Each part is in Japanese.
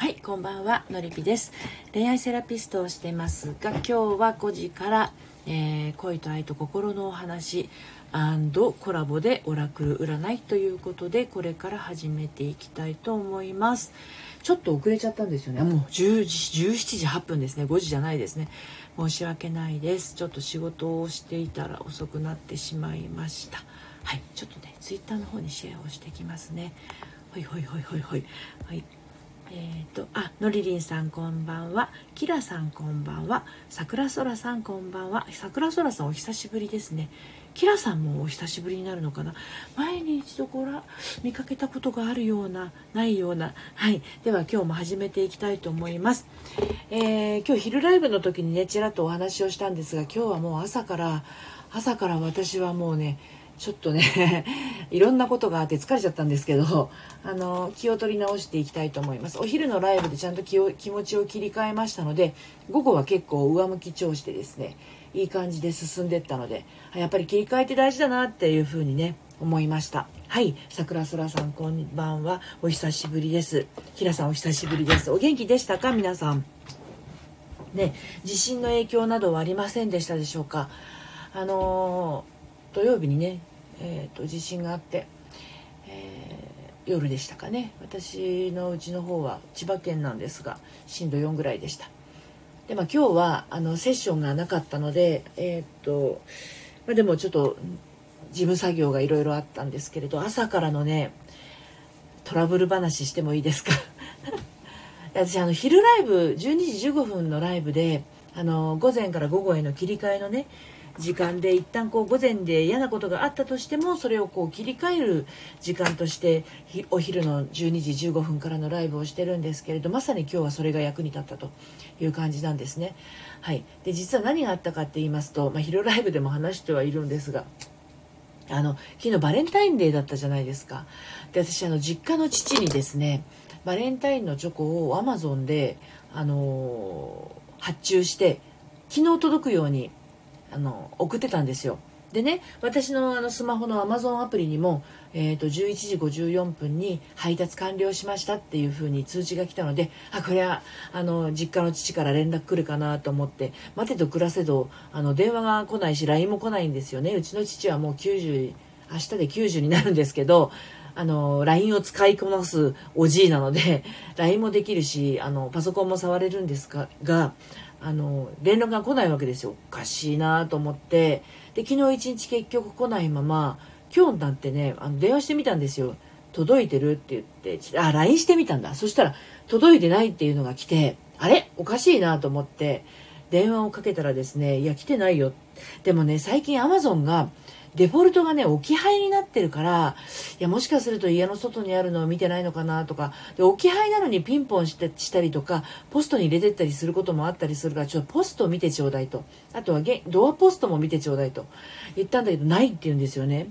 はいこんばんはのりぴです。恋愛セラピストをしてますが今日は5時から、えー恋と愛と心のお話コラボでオラクル占いということでこれから始めていきたいと思います。ちょっと遅れちゃったんですよね。もう10時17時8分ですね。5時じゃないですね。申し訳ないです。ちょっと仕事をしていたら遅くなってしまいました。はいちょっとねツイッターの方にシェアをしてきますね。ほいほいほいほいほい。はい。えー、とあのりりんさんこんばんは。きらさんこんばんは。さくらそらさんこんばんは。さくらそらさんお久しぶりですね。きらさんもお久しぶりになるのかな。前に一度ごら見かけたことがあるようなないような。はい。では今日も始めていきたいと思います、えー今日昼ライブの時にねちらっとお話をしたんですが今日はもう朝から朝から私はもうねちょっとね いろんなことがあって疲れちゃったんですけどあの気を取り直していきたいと思います。お昼のライブでちゃんと気を気持ちを切り替えましたので午後は結構上向き調子でですねいい感じで進んでったのであやっぱり切り替えて大事だなっていうふうにね思いました。はい桜空さんこんばんは。お久しぶりです。平さんお久しぶりです。お元気でしたか？皆さん。ね地震の影響などはありませんでしたでしょうか？あのー土曜日にね、えーと地震があって、えー夜でしたかね。私のうちの方は千葉県なんですが震度4ぐらいでした。で、まあ、今日はあのセッションがなかったのでえっ、と、まあ、でもちょっと事務作業がいろいろあったんですけれど朝からのねトラブル話してもいいですか？私あの昼ライブ12時15分のライブであの午前から午後への切り替えのね時間で一旦こう午前で嫌なことがあったとしてもそれをこう切り替える時間としてお昼の12時15分からのライブをしてるんですけれどまさに今日はそれが役に立ったという感じなんですね。はい、で実は何があったかって言いますと、まあ、昼ライブでも話してはいるんですがあの昨日バレンタインデーだったじゃないですかで私あの実家の父にですねバレンタインのチョコをアマゾンで、あのー発注して昨日届くようにあの送ってたんですよ。でね私のあのスマホのアマゾンアプリにも、えー、と11時54分に配達完了しましたっていう風に通知が来たのであこれはあの実家の父から連絡来るかなと思って待てど暮らせどあの電話が来ないし LINE も来ないんですよね。うちの父はもう90明日で90になるんですけどあの LINE を使いこなすおじいなので LINE もできるしあのパソコンも触れるんですがあの連絡が来ないわけですよ。おかしいなと思って。で昨日一日結局来ないまま今日なんてねあの電話してみたんですよ。届いてるって言って。あ LINE してみたんだ。そしたら届いてないっていうのが来てあれ？おかしいなと思って。電話をかけたらですねいや来てないよ。でもね最近 Amazon がデフォルトがね置き配になってるからいやもしかすると家の外にあるのを見てないのかなとかで置き配なのにピンポンしてしたりとかポストに入れてったりすることもあったりするからちょっとポストを見てちょうだいと。あとはゲドアポストも見てちょうだいと。言ったんだけどないって言うんですよね。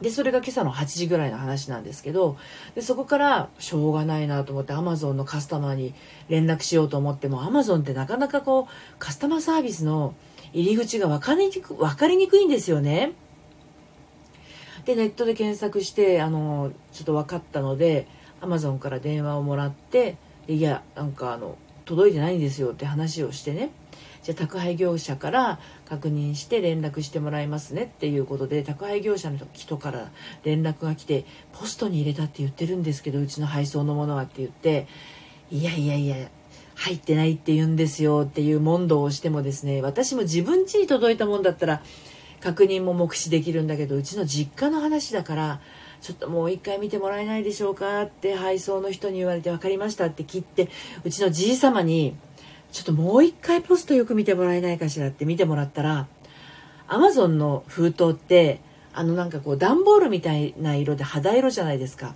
でそれが今朝の8時ぐらいの話なんですけどでそこからしょうがないなと思ってアマゾンのカスタマーに連絡しようと思ってもアマゾンってなかなかこうカスタマーサービスの入り口が分かりにく分かりにくいんですよね。でネットで検索してあのちょっと分かったのでアマゾンから電話をもらっていやなんかあの届いてないんですよって話をしてねじゃあ宅配業者から確認して連絡してもらいますねっていうことで宅配業者の人から連絡が来てポストに入れたって言ってるんですけどうちの配送のものはって言っていやいやいや入ってないって言うんですよ。っていう問答をしてもですね私も自分家に届いたもんだったら確認も目視できるんだけどうちの実家の話だからちょっともう一回見てもらえないでしょうかって配送の人に言われて分かりましたって切ってうちのじい様にちょっともう一回ポストよく見てもらえないかしらって見てもらったらアマゾンの封筒ってあのなんかこう段ボールみたいな色で肌色じゃないですか。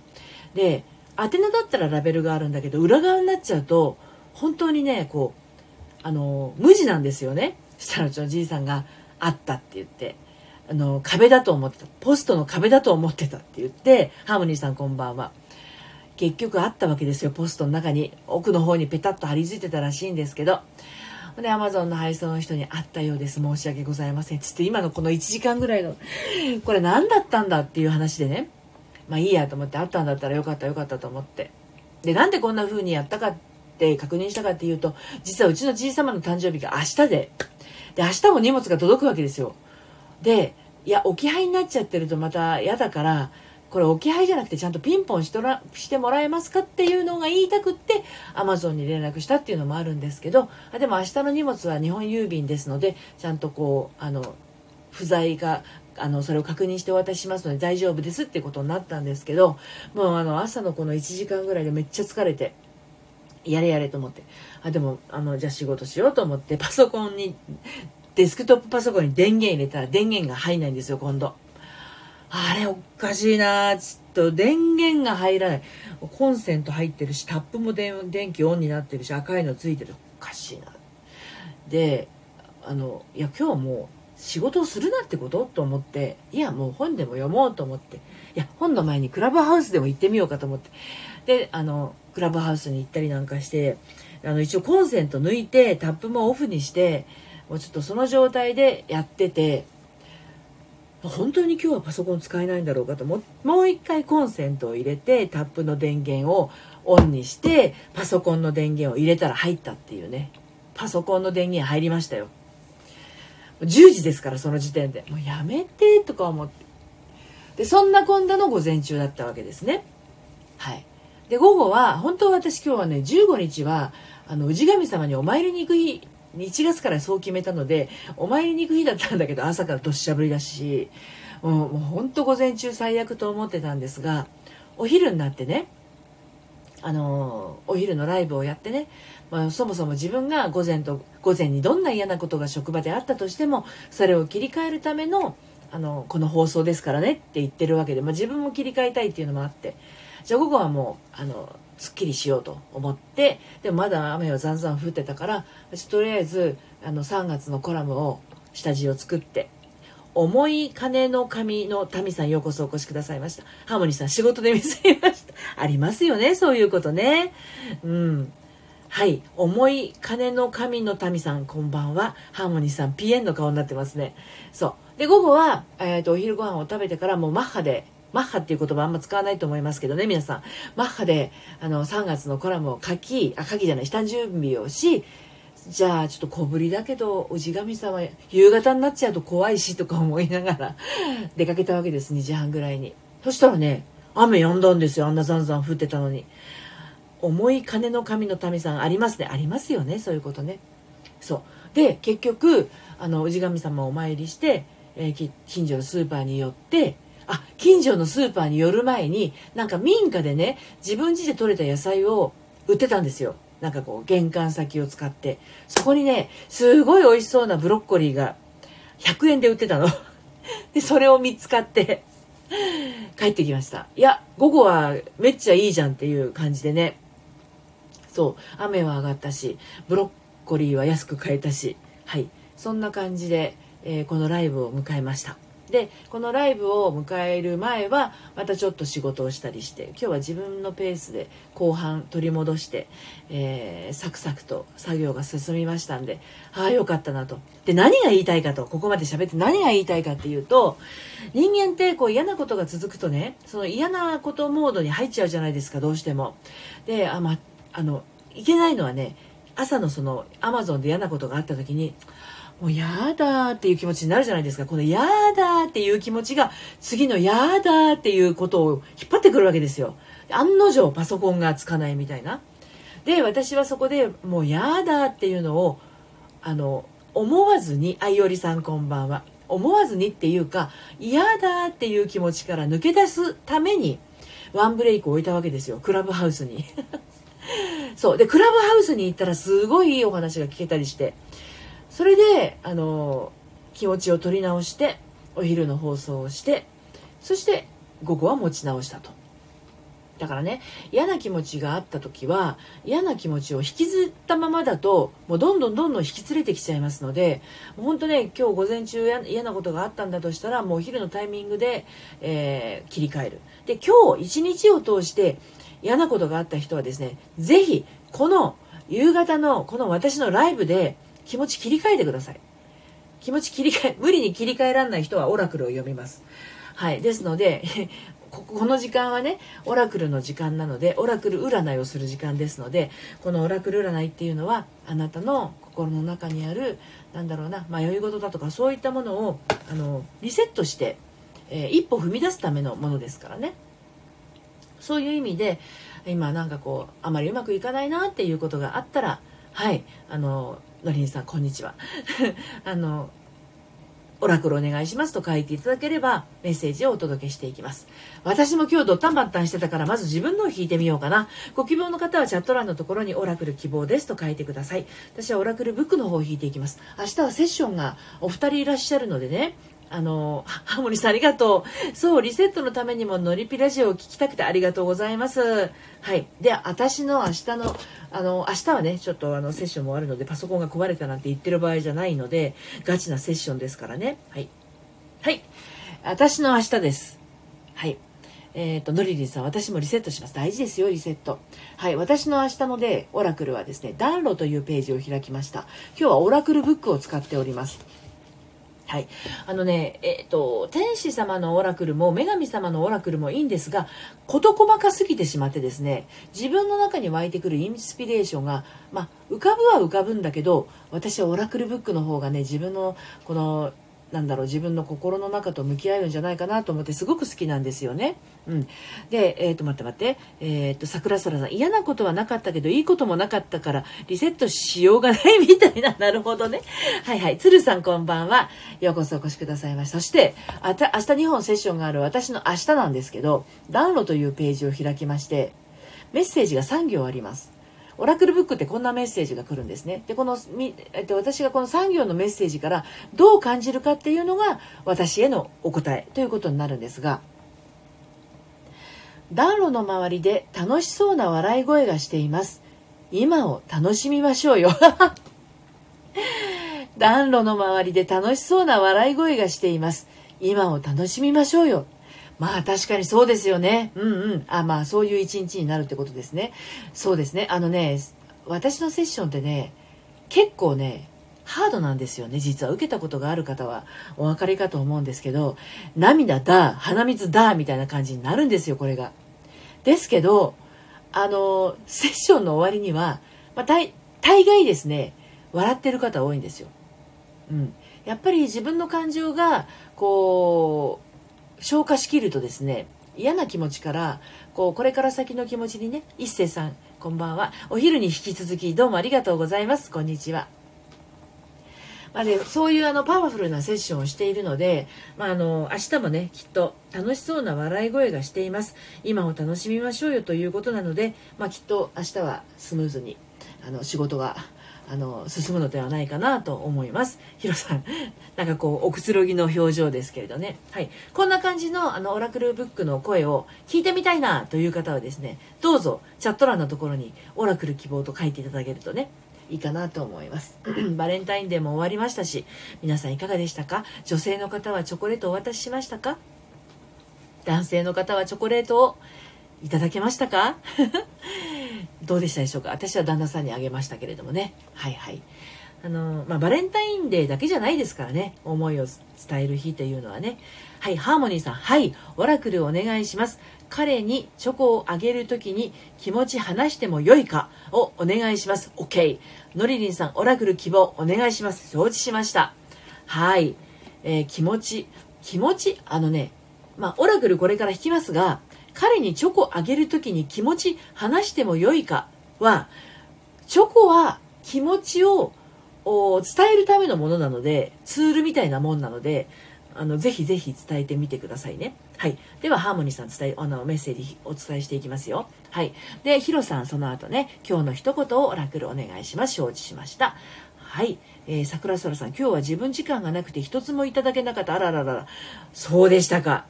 で宛名だったらラベルがあるんだけど裏側になっちゃうと本当にねこうあの無地なんですよね。そしたらうちのじいさんが「あった」って言って。あの壁だと思ってた。ポストの壁だと思ってたって言ってハーモニーさんこんばんは。結局あったわけですよポストの中に。奥の方にペタッと貼り付いてたらしいんですけど。でアマゾンの配送の人に「あったようです。申し訳ございません」つって今のこの1時間ぐらいのこれ何だったんだっていう話でね。まあいいやと思ってあったんだったらよかったよかったと思って。でなんでこんな風にやったかって確認したかっていうと実はうちのじい様の誕生日が明日で。で明日も荷物が届くわけですよ。でいや置き配になっちゃってるとまた嫌だからこれ置き配じゃなくてちゃんとピンポンしとらしてもらえますかっていうのが言いたくってアマゾンに連絡したっていうのもあるんですけどあでも明日の荷物は日本郵便ですのでちゃんとこうあの不在があのそれを確認してお渡ししますので大丈夫ですってことになったんですけどもうあの朝のこの1時間ぐらいでめっちゃ疲れて。やれやれと思って。あでもあのじゃあ仕事しようと思ってパソコンにデスクトップパソコンに電源入れたら電源が入んないんですよ今度。あれおかしいな。ちょっと電源が入らない。コンセント入ってるしタップも電気オンになってるし赤いのついてる。おかしいな。であのいや今日はもう仕事をするなってこと？と思って。いやもう本でも読もうと思って。いや本の前にクラブハウスでも行ってみようかと思って。であのクラブハウスに行ったりなんかしてあの一応コンセント抜いてタップもオフにしてもうちょっとその状態でやってて本当に今日はパソコン使えないんだろうかとももう一回コンセントを入れてタップの電源をオンにしてパソコンの電源を入れたら入ったっていうね。パソコンの電源入りましたよ。10時ですからその時点で。もうやめてとか思って。でそんなこんなの午前中だったわけですね。はい。で午後は本当は私今日はね15日はあの氏神様にお参りに行く日1月からそう決めたのでお参りに行く日だったんだけど朝からどっしゃぶりだしもうほんと午前中最悪と思ってたんですがお昼になってねあのお昼のライブをやってね、まあ、そもそも自分が午前と午前にどんな嫌なことが職場であったとしてもそれを切り替えるためのあのこの放送ですからねって言ってるわけで、まあ、自分も切り替えたいっていうのもあってじゃあ午後はもうあのすっきりしようと思ってでもまだ雨はざんざん降ってたからとりあえずあの3月のコラムを下地を作って重い金の神の民さんようこそお越しくださいました。ハーモニーさん仕事で見せました。ありますよね、そういうことね。うん。はい。重い金の神の民さん、こんばんは。ハーモニーさん、ピエンの顔になってますね。そう。で、午後は、え、ー、と、お昼ご飯を食べてからもうマッハで、マッハっていう言葉あんま使わないと思いますけどね、皆さん。マッハで、あの、3月のコラムを書き、あ、書きじゃない、下準備をし、じゃあちょっと小ぶりだけど氏神様夕方になっちゃうと怖いしとか思いながら 出かけたわけです2時半ぐらいに。そしたらね雨止んだんですよあんなざんざん降ってたのに。重い金の神の民さんありますね。ありますよねそういうことね。そう。で結局あの氏神様をお参りして、えー、近所のスーパーに寄ってあ近所のスーパーに寄る前になんか民家でね自分家で採れた野菜を売ってたんですよ。なんかこう玄関先を使って。そこにねすごい美味しそうなブロッコリーが100円で売ってたの。でそれを見つかって帰ってきました。いや午後はめっちゃいいじゃんっていう感じでね。そう雨は上がったしブロッコリーは安く買えたし。はい。そんな感じで、えー、このライブを迎えました。でこのライブを迎える前はまたちょっと仕事をしたりして今日は自分のペースで後半取り戻して、えー、サクサクと作業が進みましたんでああよかったなと。で何が言いたいかとここまで喋って何が言いたいかっていうと人間ってこう嫌なことが続くとねその嫌なことモードに入っちゃうじゃないですかどうしても。であまあのいけないのはね朝のそのアマゾンで嫌なことがあった時にもうやだっていう気持ちになるじゃないですか。このやだっていう気持ちが次のやだっていうことを引っ張ってくるわけですよ。案の定パソコンがつかないみたいな。で、私はそこでもうやだっていうのを、あの、思わずに、あいおりさんこんばんは。思わずにっていうか、嫌だっていう気持ちから抜け出すために、ワンブレイクを置いたわけですよ。クラブハウスに。そう。で、クラブハウスに行ったらすごいいいお話が聞けたりして、それであの気持ちを取り直してお昼の放送をしてそして午後は持ち直したと。だからね嫌な気持ちがあった時は嫌な気持ちを引きずったままだともうどんどんどんどん引き連れてきちゃいますのでもう本当ね今日午前中嫌なことがあったんだとしたらもうお昼のタイミングで、えー、切り替える。で今日一日を通して嫌なことがあった人はですね是非この夕方のこの私のライブで気持ち切り替えてください。気持ち切り替え、無理に切り替えられない人はオラクルを読みます。はい。ですので、ここの時間はねオラクルの時間なのでオラクル占いをする時間ですのでこのオラクル占いっていうのはあなたの心の中にあるなんだろうな迷い事だとかそういったものをあのリセットして、えー、一歩踏み出すためのものですからねそういう意味で今なんかこうあまりうまくいかないなっていうことがあったらはいあののりんさんこんにちは あのオラクルお願いしますと書いていただければメッセージをお届けしていきます。私も今日ドッタンバッタンしてたからまず自分のを引いてみようかな。ご希望の方はチャット欄のところにオラクル希望ですと書いてください。私はオラクルブックの方を引いていきます。明日はセッションがお二人いらっしゃるのでね、あの、ハモリさんありがとう。そう、リセットのためにもノリピラジオを聞きたくてありがとうございます。はい。で、私の明日の、あの、明日はね、ちょっとあの、セッションもあるので、パソコンが壊れたなんて言ってる場合じゃないので、ガチなセッションですからね。はい。はい。私の明日です。はい。えっ、ー、と、ノリリンさん、私もリセットします。大事ですよ、リセット。はい。私の明日ので、オラクルはですね、暖炉というページを開きました。今日はオラクルブックを使っております。はい。あのね、えっ、ー、と、天使様のオラクルも女神様のオラクルもいいんですが、事細かすぎてしまってですね、自分の中に湧いてくるインスピレーションが、まあ、浮かぶは浮かぶんだけど、私はオラクルブックの方がね、自分の、この、なんだろう自分の心の中と向き合えるんじゃないかなと思ってすごく好きなんですよね。うん、で、えっ、と待って待って、えっ、と桜空さん嫌なことはなかったけどいいこともなかったからリセットしようがないみたいな なるほどね。はいはい鶴さんこんばんはようこそお越しくださいました。そしてあた明日2本セッションがある私の明日なんですけど暖炉というページを開きましてメッセージが3行あります。オラクルブックってこんなメッセージが来るんですね。で、この、えっと、私がこの産業のメッセージからどう感じるかっていうのが私へのお答えということになるんですが、暖炉の周りで楽しそうな笑い声がしています。今を楽しみましょうよ。暖炉の周りで楽しそうな笑い声がしています。今を楽しみましょうよ。まあ確かにそうですよね。うんうん。あ、まあそういう一日になるってことですね。そうですね。あのね、私のセッションってね、結構ね、ハードなんですよね。実は受けたことがある方はお分かりかと思うんですけど、涙だ、鼻水だ、みたいな感じになるんですよ、これが。ですけど、あの、セッションの終わりには、まあ、大大概ですね、笑ってる方多いんですよ。うん。やっぱり自分の感情が、こう、消化しきるとですね嫌な気持ちからこうこれから先の気持ちにね一星さんこんばんは。お昼に引き続きどうもありがとうございます。こんにちは。まあね、そういうあのパワフルなセッションをしているので、まあ、あの明日もねきっと楽しそうな笑い声がしています。今を楽しみましょうよということなので、まあ、きっと明日はスムーズにあの仕事があの進むのではないかなと思います。ヒロさん、なんかこうおくつろぎの表情ですけれどね。はい、こんな感じのあのオラクルブックの声を聞いてみたいなという方はですね、どうぞチャット欄のところにオラクル希望と書いていただけるとね。いいかなと思います。バレンタインデーも終わりましたし、皆さんいかがでしたか？女性の方はチョコレートをお渡ししましたか？男性の方はチョコレートをいただけましたか？どうでしたでしょうか？私は旦那さんにあげましたけれどもね。はいはい。あのまあ、バレンタインデーだけじゃないですからね。思いを伝える日というのはね。はいハーモニーさん。はいオラクルお願いします。彼にチョコをあげる時に気持ち話してもよいか？をお願いします。OK のりりんさんオラクル希望お願いします。承知しました。はい、えー、気持ち気持ちあのねまあオラクルこれから引きますが彼にチョコあげる時に気持ち話してもよいか？はチョコは気持ちを伝えるためのものなのでツールみたいなもんなのであのぜひぜひ伝えてみてくださいね。はい。では、ハーモニーさん伝え、あの、メッセージお伝えしていきますよ。はい。で、ヒロさん、その後ね、今日の一言をオラクルお願いします。承知しました。はい。えー、桜空さん、今日は自分時間がなくて一つもいただけなかった。あらららら。そうでしたか。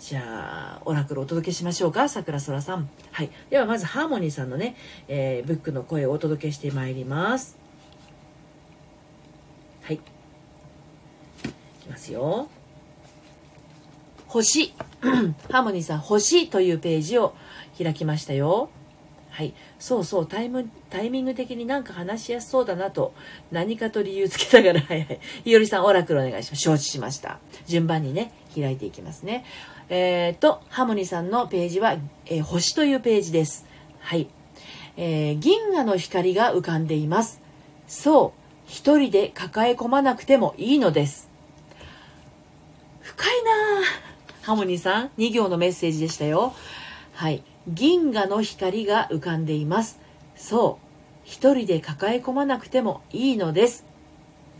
じゃあ、オラクルお届けしましょうか、桜空さん。はい。では、まず、ハーモニーさんのね、えー、ブックの声をお届けしてまいります。はい。いきますよ。星。ハーモニーさん、星というページを開きましたよ。はい。そうそう、タイム、タイミング的になんか話しやすそうだなと、何かと理由つけたから、はいはい。いおりさん、オラクルお願いします。承知しました。順番にね、開いていきますね。えっ、と、ハモニさんのページは、えー、星というページです。はい。えー、銀河の光が浮かんでいます。そう、一人で抱え込まなくてもいいのです。深いなハモニさん、2行のメッセージでしたよ。はい。銀河の光が浮かんでいます。そう、一人で抱え込まなくてもいいのです。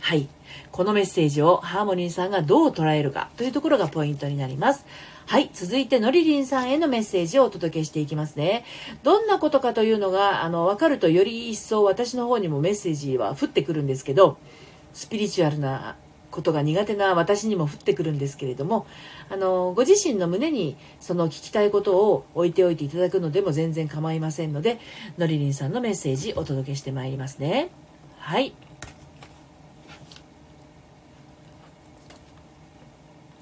はい。このメッセージをハーモニーさんがどう捉えるかというところがポイントになります。はい。続いて、のりりんさんへのメッセージをお届けしていきますね。どんなことかというのが、あの、わかるとより一層私の方にもメッセージは降ってくるんですけど、スピリチュアルなことが苦手な私にも降ってくるんですけれども、あの、ご自身の胸にその聞きたいことを置いておいていただくのでも全然構いませんので、のりりんさんのメッセージお届けしてまいりますね。はい。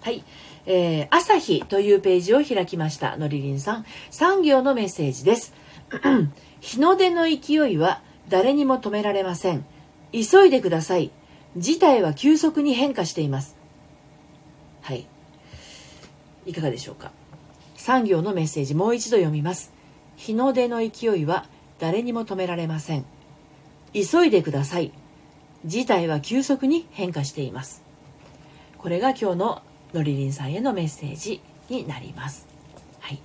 はい。えー、朝日というページを開きました。のりりんさん。産業のメッセージです。日の出の勢いは誰にも止められません。急いでください。事態は急速に変化しています。はい。いかがでしょうか。産業のメッセージもう一度読みます。日の出の勢いは誰にも止められません。急いでください。事態は急速に変化しています。これが今日ののりりんさんへのメッセージになります。はい。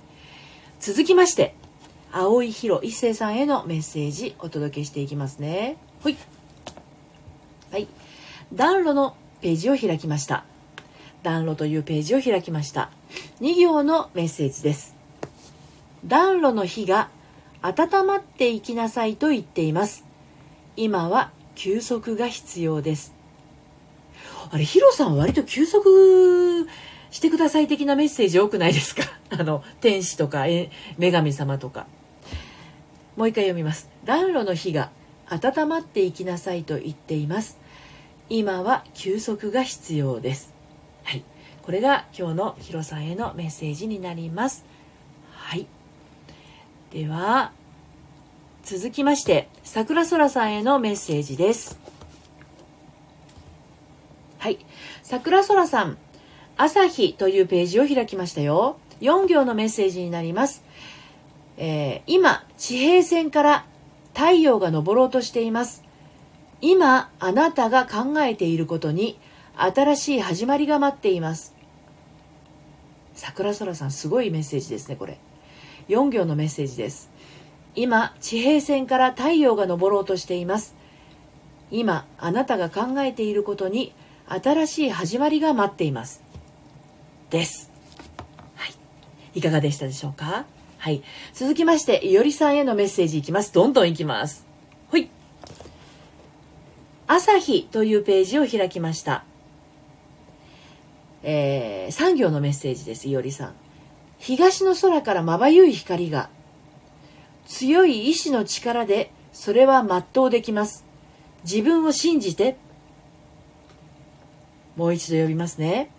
続きまして、青井宏一生さんへのメッセージお届けしていきますね。ほい。はい。暖炉のページを開きました。暖炉というページを開きました。2行のメッセージです。暖炉の火が温まっていきなさいと言っています。今は休息が必要です。あれ、ヒロさん割と休息してください的なメッセージ多くないですか？あの、天使とか、女神様とか。もう一回読みます。暖炉の火が温まっていきなさいと言っています。今は休息が必要です。はい。これが今日のヒロさんへのメッセージになります。はい。では、続きまして、桜空さんへのメッセージです。はい。桜空さん、朝日というページを開きましたよ。4行のメッセージになります。えー、今、地平線から太陽が昇ろうとしています。今あなたが考えていることに新しい始まりが待っています桜空さんすごいメッセージですねこれ4行のメッセージです今地平線から太陽が昇ろうとしています今あなたが考えていることに新しい始まりが待っていますですはいいかがでしたでしょうか？はい続きましていおりさんへのメッセージいきますどんどんいきますほい朝日というページを開きました。えー、産業のメッセージです、いおりさん。東の空からまばゆい光が、強い意志の力でそれは全うできます。自分を信じて。もう一度呼びますね。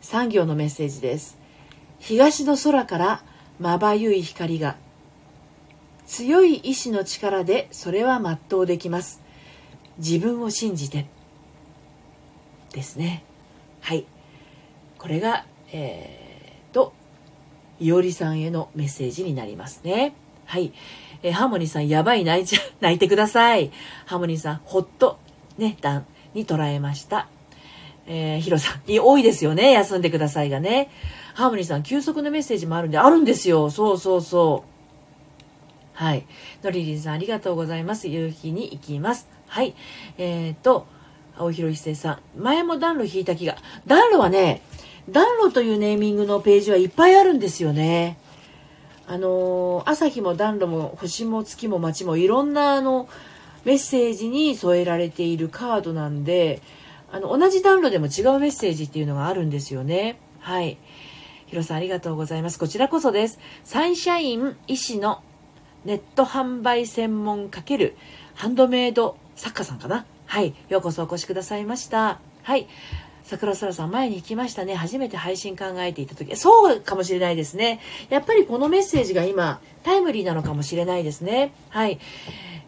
産業のメッセージです。東の空からまばゆい光が、強い意志の力でそれは全うできます。自分を信じて。ですね。はい。これがえー、といおりさんへのメッセージになりますね。はい。えー、ハーモニーさんやばい泣いちゃ泣いてください。ハーモニーさんほっとね段に捉えました。えー、ヒロさん、多いですよね。休んでくださいがね。ハーモニーさん、休息のメッセージもあるんで、あるんですよ。そうそうそう。はい。のりりんさん、ありがとうございます。夕日に行きます。はい。えっ、ー、と、青広一生さん。前も暖炉引いた気が。暖炉はね、暖炉というネーミングのページはいっぱいあるんですよね。あのー、朝日も暖炉も星も月も街もいろんなあのメッセージに添えられているカードなんで、あの、同じ暖炉でも違うメッセージっていうのがあるんですよね。はい。ヒロさんありがとうございます。こちらこそです。サンシャイン医師のネット販売専門×ハンドメイド作家さんかなはい。ようこそお越しくださいました。はい。桜空さん前に行きましたね。初めて配信考えていた時。そうかもしれないですね。やっぱりこのメッセージが今、タイムリーなのかもしれないですね。はい。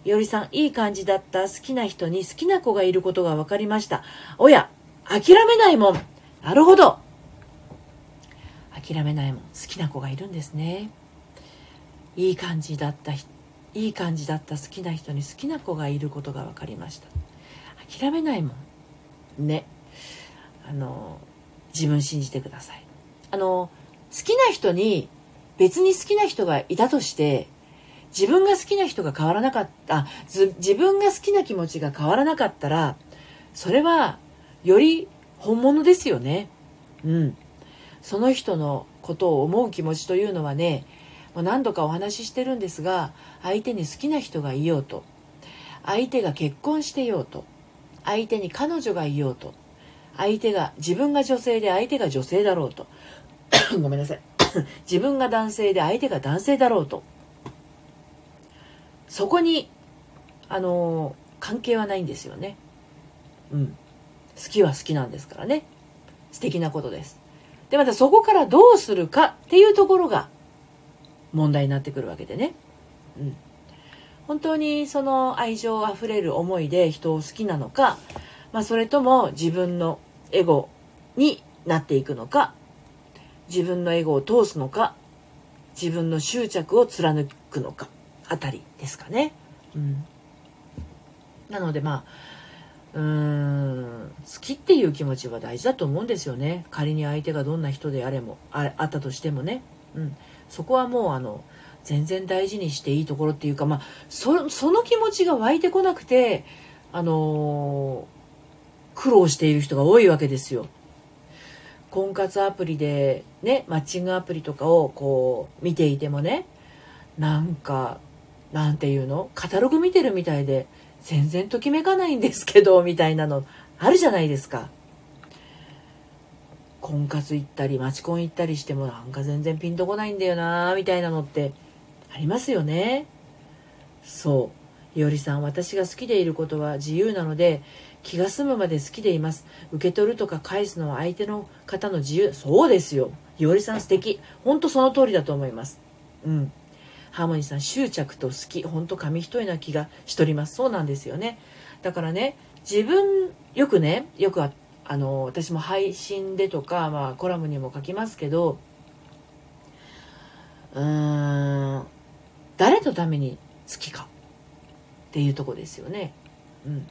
いおりさん、いい感じだった。好きな人に好きな子がいることが分かりました。おや、諦めないもん。なるほど。諦めないもん好きな子がいるんですねいい感じだったいい感じだった好きな人に好きな子がいることが分かりました諦めないもんねあの自分信じてくださいあの好きな人に別に好きな人がいたとして自分が好きな人が変わらなかった自分が好きな気持ちが変わらなかったらそれはより本物ですよね。うん。その人のことを思う気持ちというのはねもう何度かお話ししてるんですが相手に好きな人がいようと相手が結婚してようと相手に彼女がいようと相手が自分が女性で相手が女性だろうと。ごめんなさい。自分が男性で相手が男性だろうと。そこにあの関係はないんですよね。うん。好きは好きなんですからね。素敵なことです。でまたそこからどうするかっていうところが問題になってくるわけでね。うん。本当にその愛情あふれる思いで人を好きなのか、まあ、それとも自分のエゴになっていくのか自分のエゴを通すのか自分の執着を貫くのか。あたりですかね。うん、なのでまあうーん好きっていう気持ちは大事だと思うんですよね仮に相手がどんな人であれもあったとしてもね、うん、そこはもうあの全然大事にしていいところっていうかまあそその気持ちが湧いてこなくてあのー、苦労している人が多いわけですよ。婚活アプリでねマッチングアプリとかをこう見ていてもねなんかなんていうの？カタログ見てるみたいで全然ときめかないんですけど みたいなのあるじゃないですか。婚活行ったりマチコン行ったりしてもなんか全然ピンとこないんだよなみたいなのってありますよね。そう。いおりさん、私が好きでいることは自由なので、気が済むまで好きでいます。受け取るとか返すのは相手の方の自由。そうですよ。いおりさん素敵。ほんとその通りだと思います。うん。ハーモニーさん、執着と好き。ほんと紙一重な気がしとります。そうなんですよね。だからね、自分、よくね、よくあの、私も配信でとか、まあコラムにも書きますけど、うーん、誰のために好きかっていうとこですよね。うん、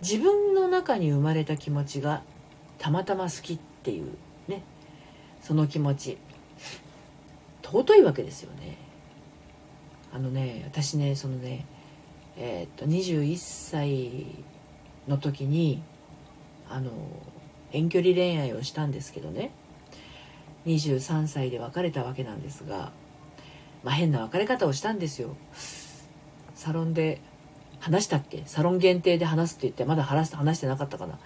自分の中に生まれた気持ちがたまたま好きっていうねその気持ち尊いわけですよね。あのね私ねそのねえー、っと21歳の時にあの遠距離恋愛をしたんですけどね。23歳で別れたわけなんですがまあ、変な別れ方をしたんですよ。サロンで話したっけ？サロン限定で話すって言ってまだ話話してなかったかな。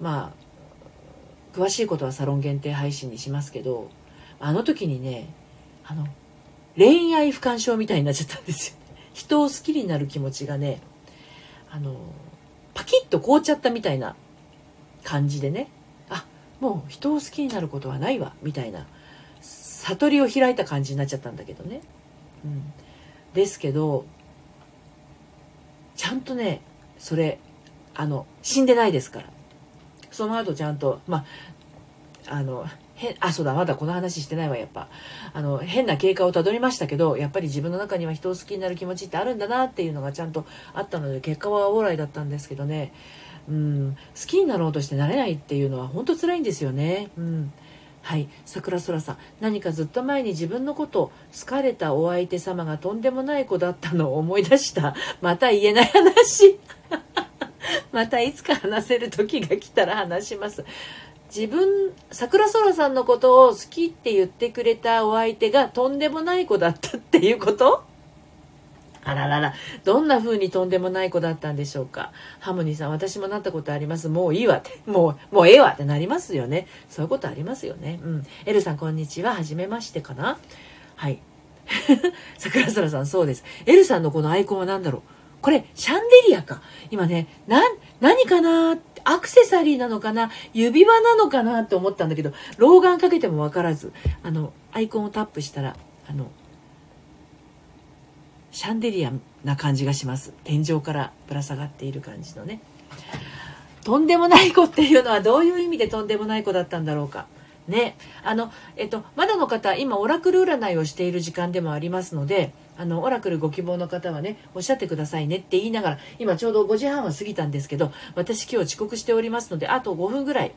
まあ詳しいことはサロン限定配信にしますけどあの時にねあの恋愛不干渉みたいになっちゃったんですよ。人を好きになる気持ちがねあのパキッと凍っちゃったみたいな感じでね。あもう人を好きになることはないわみたいな。悟りを開いた感じになっちゃったんだけどね。うん、ですけどちゃんとねそれあの死んでないですから。その後ちゃんとまああの変あそうだまだこの話してないわやっぱ。あの変な経過をたどりましたけどやっぱり自分の中には人を好きになる気持ちってあるんだなっていうのがちゃんとあったので結果は往来だったんですけどね。うん。好きになろうとしてなれないっていうのは本当辛いんですよね。うん。はい。桜空さん。何かずっと前に自分のこと好かれたお相手様がとんでもない子だったのを思い出した。また言えない話。またいつか話せる時が来たら話します。自分桜空さんのことを好きって言ってくれたお相手がとんでもない子だったっていうこと？あららら、どんな風にとんでもない子だったんでしょうか？ハモニーさん、私もなったことあります。もういいわって。もう、もうええわってなりますよね。そういうことありますよね。うん。エルさん、こんにちは。はじめましてかな？はい。桜空さん、そうです。エルさんのこのアイコンは何だろう？これ、シャンデリアか。今ね、な、何かなってアクセサリーなのかな？指輪なのかな？って思ったんだけど、老眼かけてもわからず、あの、アイコンをタップしたら、あの、シャンデリアな感じがします。天井からぶら下がっている感じのね。とんでもない子っていうのはどういう意味でとんでもない子だったんだろうか。ね。あのえっとまだの方今オラクル占いをしている時間でもありますのであのオラクルご希望の方はねおっしゃってくださいねって言いながら今ちょうど5時半は過ぎたんですけど私今日遅刻しておりますのであと5分ぐらい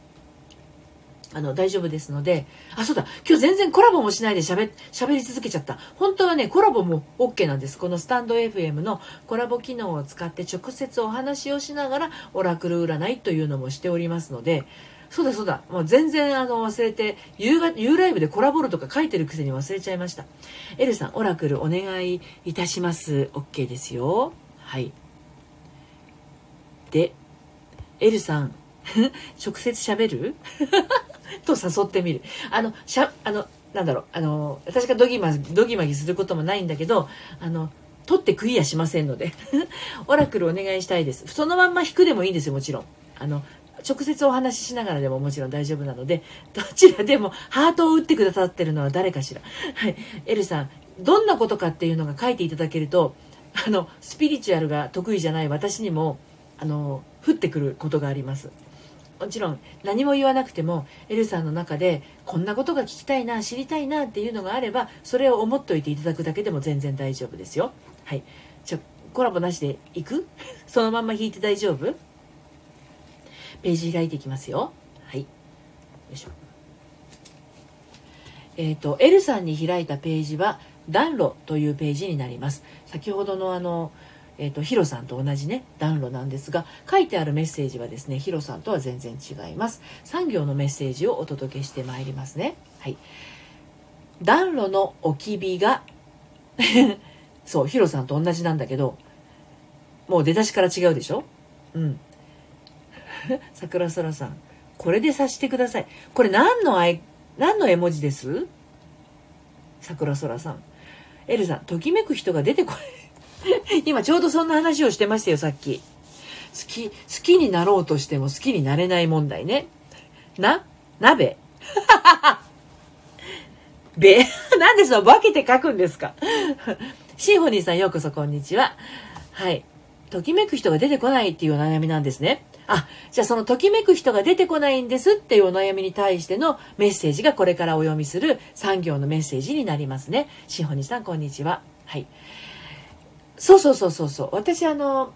あの、大丈夫ですので、あ、そうだ、今日全然コラボもしないで喋、喋り続けちゃった。本当はね、コラボも OK なんです。このスタンド FM のコラボ機能を使って直接お話をしながら、オラクル占いというのもしておりますので、そうだそうだ。もう全然あの忘れて、夕が、夕ライブでコラボルとか書いてるくせに忘れちゃいました。エルさん、オラクルお願いいたします。OK ですよ。はい。で、エルさん、直接喋る？と誘ってみる。あの、しゃ、あの、なんだろう、あの、私がドギマ、ドギマギすることもないんだけど、あの、取ってクリアしませんので オラクルお願いしたいです。そのまんま引くでもいいんですよ、もちろん。あの、直接お話ししながらでももちろん大丈夫なので、どちらでもハートを打ってくださってるのは誰かしら。はい。エルさん、どんなことかっていうのが書いていただけると、あの、スピリチュアルが得意じゃない私にも、あの、降ってくることがあります。もちろん何も言わなくてもエルさんの中でこんなことが聞きたいな知りたいなっていうのがあればそれを思っておいていただくだけでも全然大丈夫ですよはいじゃコラボなしでいく？そのまんま弾いて大丈夫？ページ開いていきますよ。はい。よいしょ。えっ、ー、と L さんに開いたページは暖炉というページになります。先ほどのあのえーと、ヒロさんと同じね暖炉なんですが書いてあるメッセージはですねヒロさんとは全然違います。産業のメッセージをお届けしてまいりますね。はい。暖炉の置き火が そうヒロさんと同じなんだけどもう出だしから違うでしょ？うん。桜空さんこれで察してくださいこれ何のあい何の絵文字です？桜空さんエルさんときめく人が出てこない 今ちょうどそんな話をしてましたよ、さっき。好き、好きになろうとしても好きになれない問題ね。な鍋 べ、なんでそう分けて書くんですか？シンフォニーさんようこそこんにちは。はい。ときめく人が出てこないっていうお悩みなんですね。あ、じゃあそのときめく人が出てこないんですっていうお悩みに対してのメッセージがこれからお読みする産業のメッセージになりますね。しほにさんこんにちは。はい。そうそうそうそうそう私あの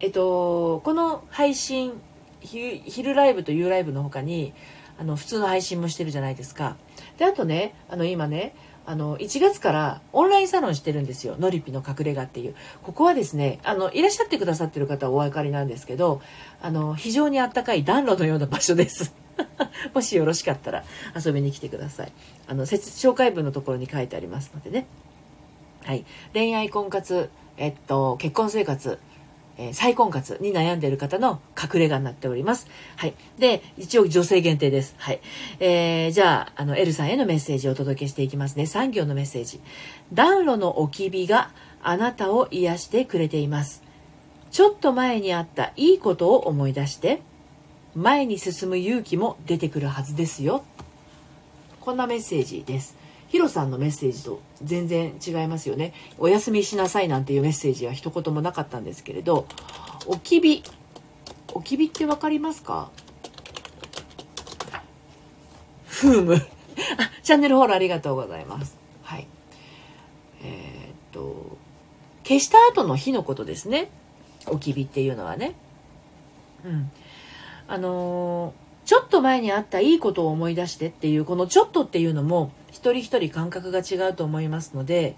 えっとこの配信昼ライブと U ライブの他にあの普通の配信もしてるじゃないですか。であとねあの今ねあの1月からオンラインサロンしてるんですよ。のりぴの隠れ家っていう。ここはですねあのいらっしゃってくださってる方はお分かりなんですけどあの非常にあったかい暖炉のような場所です。もしよろしかったら遊びに来てください。あの紹介文のところに書いてありますのでね。はい。恋愛婚活えっと、結婚生活、えー、再婚活に悩んでいる方の隠れ家になっております。はい。で、一応女性限定です。はい。えー、じゃあ、あの、L さんへのメッセージをお届けしていきますね。産業のメッセージ。暖炉の置き火があなたを癒してくれています。ちょっと前にあったいいことを思い出して、前に進む勇気も出てくるはずですよ。こんなメッセージです。ヒロさんのメッセージと全然違いますよね。お休みしなさいなんていうメッセージは一言もなかったんですけれど、おきび。おきびって分かりますか？フーム。あ、チャンネルフォローありがとうございます。はい。えー、っと、消した後の火のことですね。おきびっていうのはね。うん。あのーちょっと前にあったいいことを思い出してっていう、このちょっとっていうのも、一人一人感覚が違うと思いますので、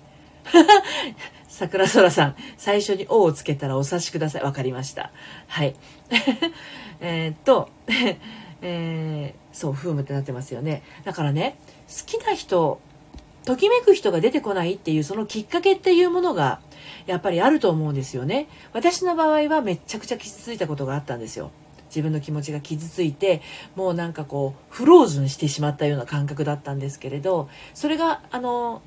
桜空さん、最初に「お」をつけたらお察しください。わかりました。はい。えっと、えー、そう、フームってなってますよね。だからね、好きな人、ときめく人が出てこないっていうそのきっかけっていうものがやっぱりあると思うんですよね。私の場合はめちゃくちゃ傷ついたことがあったんですよ。自分の気持ちが傷ついてもうなんかこうフローズンしてしまったような感覚だったんですけれどそれがあの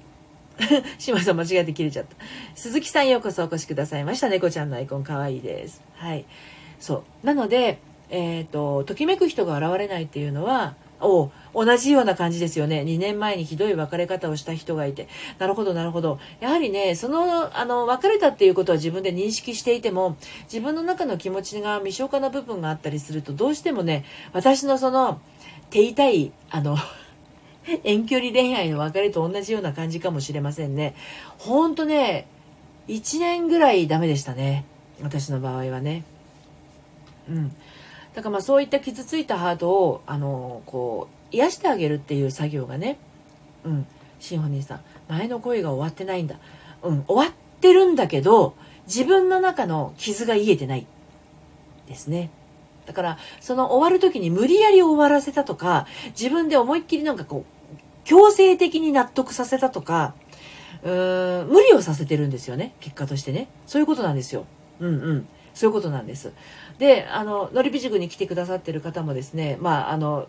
島さん間違えて切れちゃった。鈴木さんようこそお越しくださいました。猫ちゃんのアイコンかわいいです。はい。そう。なのでえっ、ー、とときめく人が現れないっていうのはお同じような感じですよね。2年前にひどい別れ方をした人がいて。なるほど、なるほど。やはりね、その、あの、別れたっていうことは自分で認識していても、自分の中の気持ちが未消化な部分があったりすると、どうしてもね、私のその、手痛い、あの、遠距離恋愛の別れと同じような感じかもしれませんね。ほんとね、1年ぐらいダメでしたね。私の場合はね。うん。だからまあそういった傷ついたハートを、あの、こう、癒してあげるっていう作業がね、うん。シンフォニーさん、前の恋が終わってないんだ。うん、終わってるんだけど、自分の中の傷が癒えてない。ですね。だから、その終わる時に無理やり終わらせたとか、自分で思いっきりなんかこう、強制的に納得させたとか、うーん、無理をさせてるんですよね。結果としてね。そういうことなんですよ。うんうん。そういうことなんです。で、あの、のりび塾に来てくださってる方もですね、まあ、あの、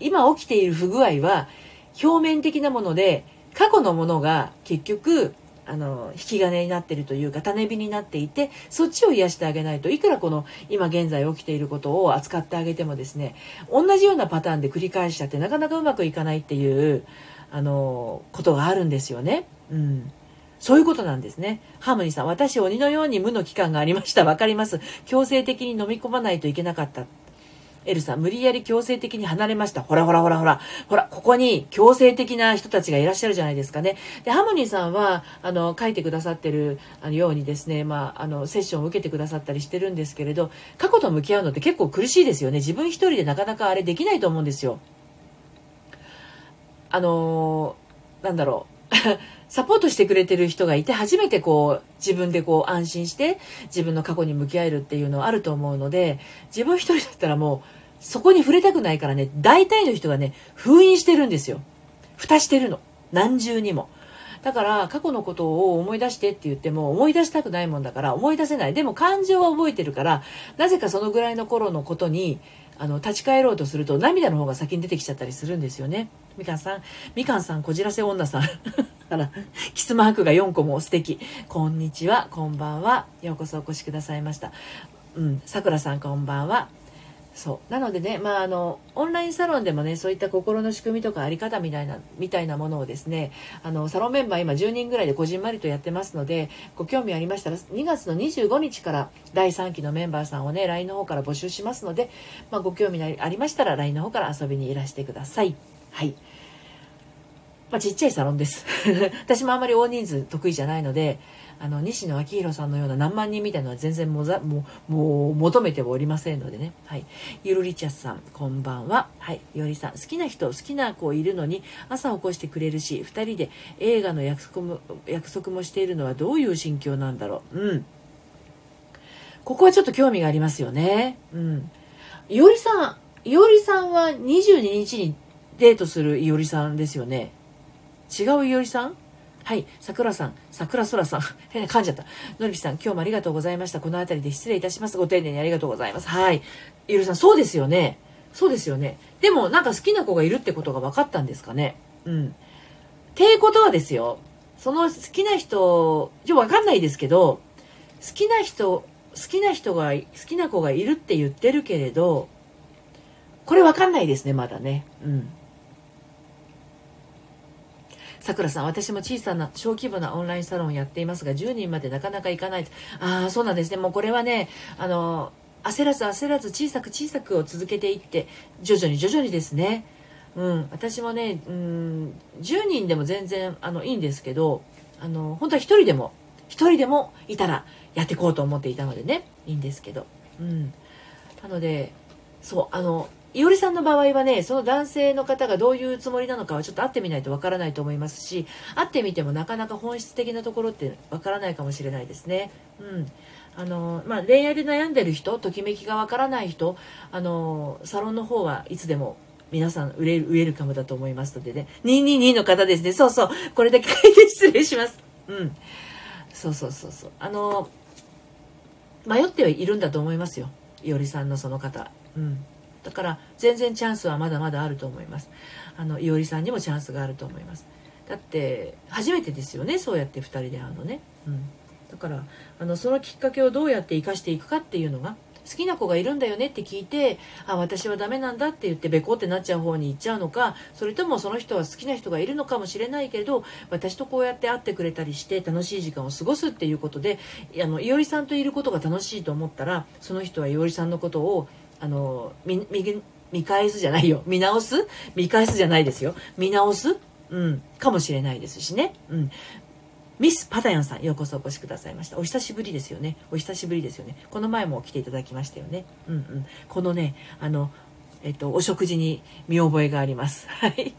今起きている不具合は、表面的なもので、過去のものが結局、あの、引き金になってるというか、種火になっていて、そっちを癒してあげないといくらこの今現在起きていることを扱ってあげてもですね、同じようなパターンで繰り返しちゃってなかなかうまくいかないっていう、あの、ことがあるんですよね。うん。そういうことなんですね。ハーモニーさん、私鬼のように無の期間がありました。わかります。強制的に飲み込まないといけなかった。エルさん、無理やり強制的に離れました。ほらほらほらほら。ほら、ここに強制的な人たちがいらっしゃるじゃないですかね。で、ハモニーさんは、あの、書いてくださってるようにですね、まあ、あの、セッションを受けてくださったりしてるんですけれど、過去と向き合うのって結構苦しいですよね。自分一人でなかなかあれできないと思うんですよ。あのなんだろう。サポートしてくれてる人がいて初めてこう自分でこう安心して自分の過去に向き合えるっていうのはあると思うので自分一人だったらもうそこに触れたくないからね大体の人がね封印してるんですよ。蓋してるの。何重にも。だから過去のことを思い出してって言っても思い出したくないもんだから思い出せない。でも感情は覚えてるからなぜかそのぐらいの頃のことにあの立ち返ろうとすると涙の方が先に出てきちゃったりするんですよね。みかんさんみかんさんこじらせ女さん あら、キスマークが4個も素敵。こんにちは、こんばんは。ようこそお越しくださいました。うん、さくらさんこんばんは。そう。なのでね、まあ、あの、オンラインサロンでもね、そういった心の仕組みとかあり方みたいな、みたいなものをですね、あの、サロンメンバー今10人ぐらいでこじんまりとやってますので、ご興味ありましたら、2月の25日から第3期のメンバーさんをね、LINE の方から募集しますので、まあ、ご興味ありましたら LINE の方から遊びにいらしてください。はい。まあ、ちっちゃいサロンです。私もあんまり大人数得意じゃないのであの西野昭弘さんのような何万人みたいなのは全然もざもうもう求めておりませんのでね。はい。ゆるりちゃさんこんばんは。はい。よりさん好きな人好きな子いるのに朝起こしてくれるし2人で映画の約束も約束もしているのはどういう心境なんだろう。うん。ここはちょっと興味がありますよね。うん。いおりさんいおりさんは22日にデートするいおりさんですよね？違ういおりさん？はい。桜さん、桜空さん。変な噛んじゃった。のりぴさん、今日もありがとうございました。この辺りで失礼いたします。ご丁寧にありがとうございます。はい。いおりさん、そうですよね。そうですよね。でも、なんか好きな子がいるってことが分かったんですかね？うん。っていうことはですよ。その好きな人、ちょ、わかんないですけど、好きな人、好きな人が、好きな子がいるって言ってるけれど、これわかんないですね、まだね。うん。さくらさん、私も小さな小規模なオンラインサロンをやっていますが、10人までなかなかいかない。ああ、そうなんですね。もうこれはね、あの、焦らず焦らず小さく小さくを続けていって、徐々に徐々にですね。うん、私もね、うん、10人でも全然あのいいんですけど、あの、本当は1人でも、1人でもいたらやっていこうと思っていたのでね、いいんですけど。うん。なので、そう、あの、いおりさんの場合はね、その男性の方がどういうつもりなのかはちょっと会ってみないとわからないと思いますし、会ってみてもなかなか本質的なところってわからないかもしれないですね。うん。あの、まあ、恋愛で悩んでる人、ときめきがわからない人、あの、サロンの方はいつでも皆さんウェルウェルカムだと思いますのでね。222の方ですね。そうそう。これだけ書いて失礼します。うん。そうそうそうそう。あの、迷ってはいるんだと思いますよ。いおりさんのその方。うん。だから全然チャンスはまだまだあると思います。あのいおりさんにもチャンスがあると思います。だって初めてですよねそうやって2人で会うのね、うん、だからあのそのきっかけをどうやって生かしていくかっていうのが好きな子がいるんだよねって聞いてあ私はダメなんだって言ってべこってなっちゃう方に行っちゃうのかそれともその人は好きな人がいるのかもしれないけれど私とこうやって会ってくれたりして楽しい時間を過ごすっていうことであのいおりさんといることが楽しいと思ったらその人はいおりさんのことをあのみ見返すじゃないよ。見直す？見返すじゃないですよ。見直す？うん。かもしれないですしね。うん。ミス・パタヤンさん、ようこそお越しくださいました。お久しぶりですよね。お久しぶりですよね。この前も来ていただきましたよね。うんうん。このね、あの、えっと、お食事に見覚えがあります。はい。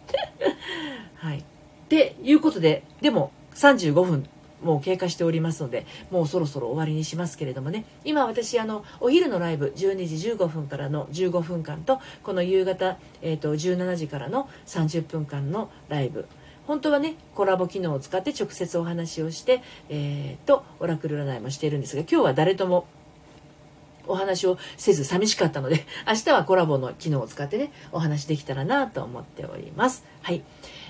はい。っていうことで、でも35分もう経過しておりますので、もうそろそろ終わりにしますけれどもね、今私、あの、お昼のライブ、12時15分からの15分間と、この夕方、え、ー、と、17時からの30分間のライブ、本当はねコラボ機能を使って直接お話をして、えー、とオラクル占いもしているんですが今日は誰ともお話をせず寂しかったので明日はコラボの機能を使ってねお話できたらなと思っております。はい。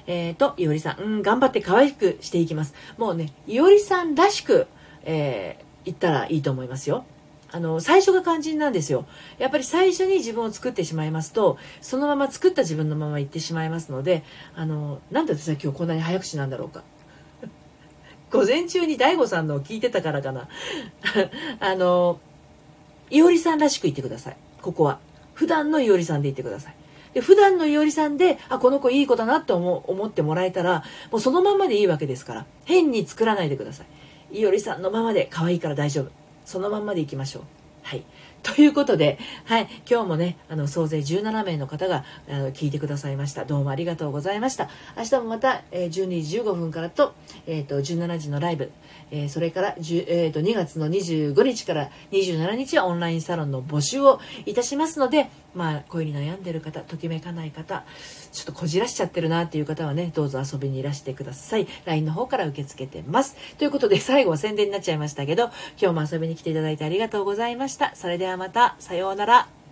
えーといおりさんうん頑張って可愛くしていきますもうねいおりさんらしく、えー、言ったらいいと思いますよあの、最初が肝心なんですよ。やっぱり最初に自分を作ってしまいますと、そのまま作った自分のまま行ってしまいますので、あの、なんで私は今日こんなに早口なんだろうか。午前中に DAIGO さんのを聞いてたからかな。あの、いおりさんらしく言ってください。ここは。普段のいおりさんで言ってください。で、普段のいおりさんで、あ、この子いい子だなって思思ってもらえたら、もうそのままでいいわけですから、変に作らないでください。いおりさんのままで可愛いから大丈夫。そのままでいきましょう。はい。ということで、はい、今日もね、あの、総勢17名の方が、あの、聞いてくださいました。どうもありがとうございました。明日もまた、えー、12時15分からと、えっ、ー、と、17時のライブ、えー、それから、えーと、2月の25日から27日はオンラインサロンの募集をいたしますので、まあ、恋に悩んでる方、ときめかない方、ちょっとこじらしちゃってるなっていう方はね、どうぞ遊びにいらしてください。LINE の方から受け付けてます。ということで、最後は宣伝になっちゃいましたけど、今日も遊びに来ていただいてありがとうございました。それではまた、さようなら。